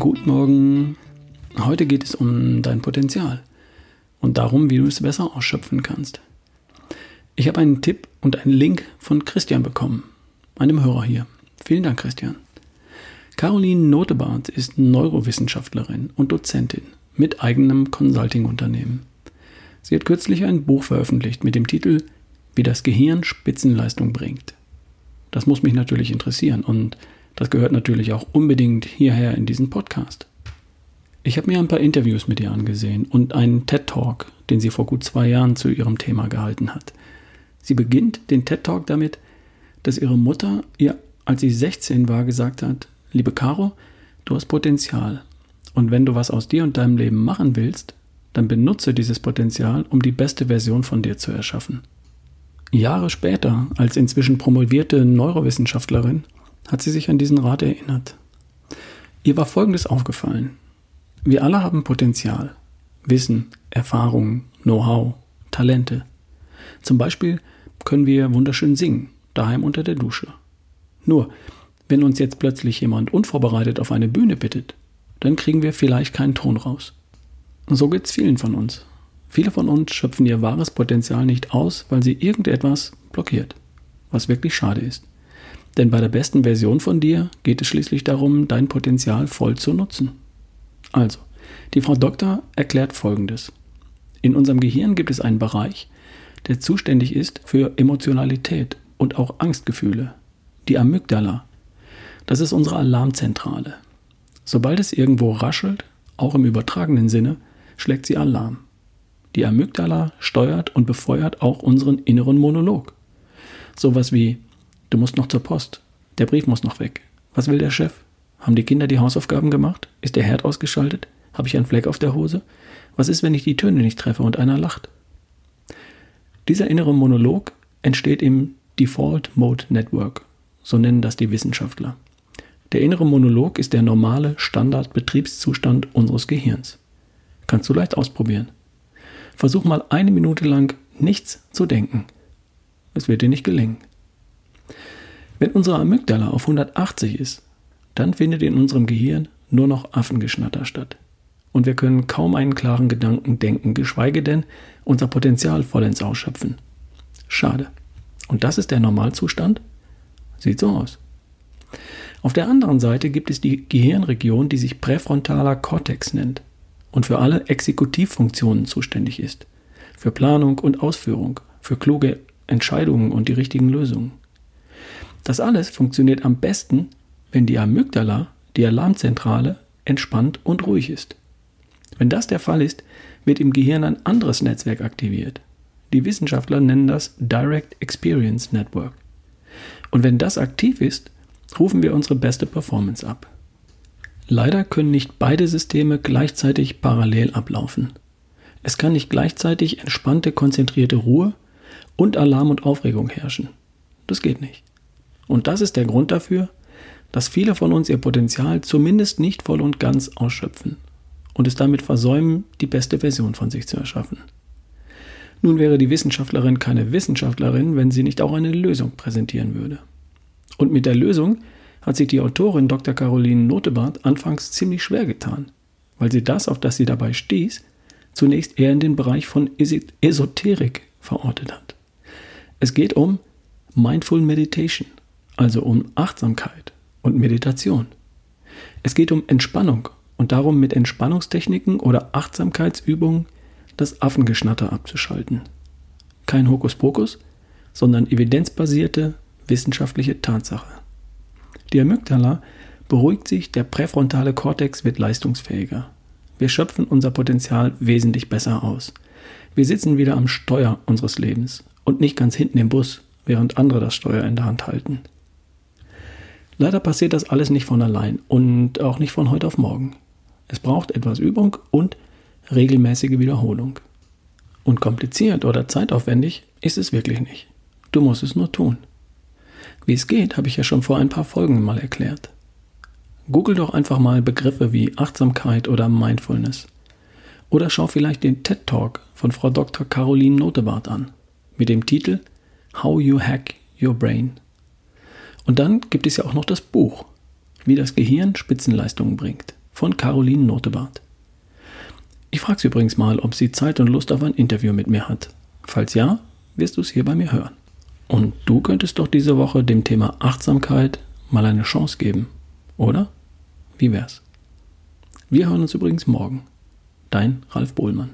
Heute geht es um dein Potenzial und darum, wie du es besser ausschöpfen kannst. Ich habe einen Tipp und einen Link von Christian bekommen, einem Hörer hier. Vielen Dank, Christian. Caroline Notebart ist Neurowissenschaftlerin und Dozentin mit eigenem Consulting-Unternehmen. Sie hat kürzlich ein Buch veröffentlicht mit dem Titel Wie das Gehirn Spitzenleistung bringt. Das muss mich natürlich interessieren und das gehört natürlich auch unbedingt hierher in diesen Podcast. Ich habe mir ein paar Interviews mit ihr angesehen und einen TED Talk, den sie vor gut zwei Jahren zu ihrem Thema gehalten hat. Sie beginnt den TED Talk damit, dass ihre Mutter ihr, als sie 16 war, gesagt hat, liebe Caro, du hast Potenzial. Und wenn du was aus dir und deinem Leben machen willst, dann benutze dieses Potenzial, um die beste Version von dir zu erschaffen. Jahre später, als inzwischen promovierte Neurowissenschaftlerin, hat sie sich an diesen Rat erinnert. Ihr war Folgendes aufgefallen. Wir alle haben Potenzial. Wissen, Erfahrungen, Know-how, Talente. Zum Beispiel können wir wunderschön singen, daheim unter der Dusche. Nur, wenn uns jetzt plötzlich jemand unvorbereitet auf eine Bühne bittet, dann kriegen wir vielleicht keinen Ton raus. So geht's vielen von uns. Viele von uns schöpfen ihr wahres Potenzial nicht aus, weil sie irgendetwas blockiert, was wirklich schade ist. Denn bei der besten Version von dir geht es schließlich darum, dein Potenzial voll zu nutzen. Also, die Frau Doktor erklärt Folgendes. In unserem Gehirn gibt es einen Bereich, der zuständig ist für Emotionalität und auch Angstgefühle, die Amygdala. Das ist unsere Alarmzentrale. Sobald es irgendwo raschelt, auch im übertragenen Sinne, schlägt sie Alarm. Die Amygdala steuert und befeuert auch unseren inneren Monolog. Sowas wie, du musst noch zur Post, der Brief muss noch weg. Was will der Chef? Haben die Kinder die Hausaufgaben gemacht? Ist der Herd ausgeschaltet? Habe ich einen Fleck auf der Hose? Was ist, wenn ich die Töne nicht treffe und einer lacht? Dieser innere Monolog entsteht im Default Mode Network, so nennen das die Wissenschaftler. Der innere Monolog ist der normale Standard-Betriebszustand unseres Gehirns. Kannst du leicht ausprobieren. Versuch mal eine Minute lang nichts zu denken. Es wird dir nicht gelingen. Wenn unsere Amygdala auf 180 ist, dann findet in unserem Gehirn nur noch Affengeschnatter statt. Und wir können kaum einen klaren Gedanken denken, geschweige denn unser Potenzial vollends ausschöpfen. Schade. Und das ist der Normalzustand? Sieht so aus. Auf der anderen Seite gibt es die Gehirnregion, die sich präfrontaler Kortex nennt und für alle Exekutivfunktionen zuständig ist. Für Planung und Ausführung, für kluge Entscheidungen und die richtigen Lösungen. Das alles funktioniert am besten, wenn die Amygdala, die Alarmzentrale, entspannt und ruhig ist. Wenn das der Fall ist, wird im Gehirn ein anderes Netzwerk aktiviert. Die Wissenschaftler nennen das Direct Experience Network. Und wenn das aktiv ist, rufen wir unsere beste Performance ab. Leider können nicht beide Systeme gleichzeitig parallel ablaufen. Es kann nicht gleichzeitig entspannte, konzentrierte Ruhe und Alarm und Aufregung herrschen. Das geht nicht. Und das ist der Grund dafür, dass viele von uns ihr Potenzial zumindest nicht voll und ganz ausschöpfen und es damit versäumen, die beste Version von sich zu erschaffen. Nun wäre die Wissenschaftlerin keine Wissenschaftlerin, wenn sie nicht auch eine Lösung präsentieren würde. Und mit der Lösung hat sich die Autorin Dr. Caroline Notebart anfangs ziemlich schwer getan, weil sie das, auf das sie dabei stieß, zunächst eher in den Bereich von Esoterik verortet hat. Es geht um Mindful Meditation, also um Achtsamkeit und Meditation. Es geht um Entspannung und darum, mit Entspannungstechniken oder Achtsamkeitsübungen das Affengeschnatter abzuschalten. Kein Hokuspokus, sondern evidenzbasierte wissenschaftliche Tatsache. Die Amygdala beruhigt sich, der präfrontale Kortex wird leistungsfähiger. Wir schöpfen unser Potenzial wesentlich besser aus. Wir sitzen wieder am Steuer unseres Lebens und nicht ganz hinten im Bus, während andere das Steuer in der Hand halten. Leider passiert das alles nicht von allein und auch nicht von heute auf morgen. Es braucht etwas Übung und regelmäßige Wiederholung. Und kompliziert oder zeitaufwendig ist es wirklich nicht. Du musst es nur tun. Wie es geht, habe ich ja schon vor ein paar Folgen mal erklärt. Google doch einfach mal Begriffe wie Achtsamkeit oder Mindfulness. Oder schau vielleicht den TED Talk von Frau Dr. Caroline Notebart an mit dem Titel How You Hack Your Brain. Und dann gibt es ja auch noch das Buch, wie das Gehirn Spitzenleistungen bringt, von Caroline Notebart. Ich frage sie übrigens mal, ob sie Zeit und Lust auf ein Interview mit mir hat. Falls ja, wirst du es hier bei mir hören. Und du könntest doch diese Woche dem Thema Achtsamkeit mal eine Chance geben, oder? Wie wär's? Wir hören uns übrigens morgen. Dein Ralf Bohlmann.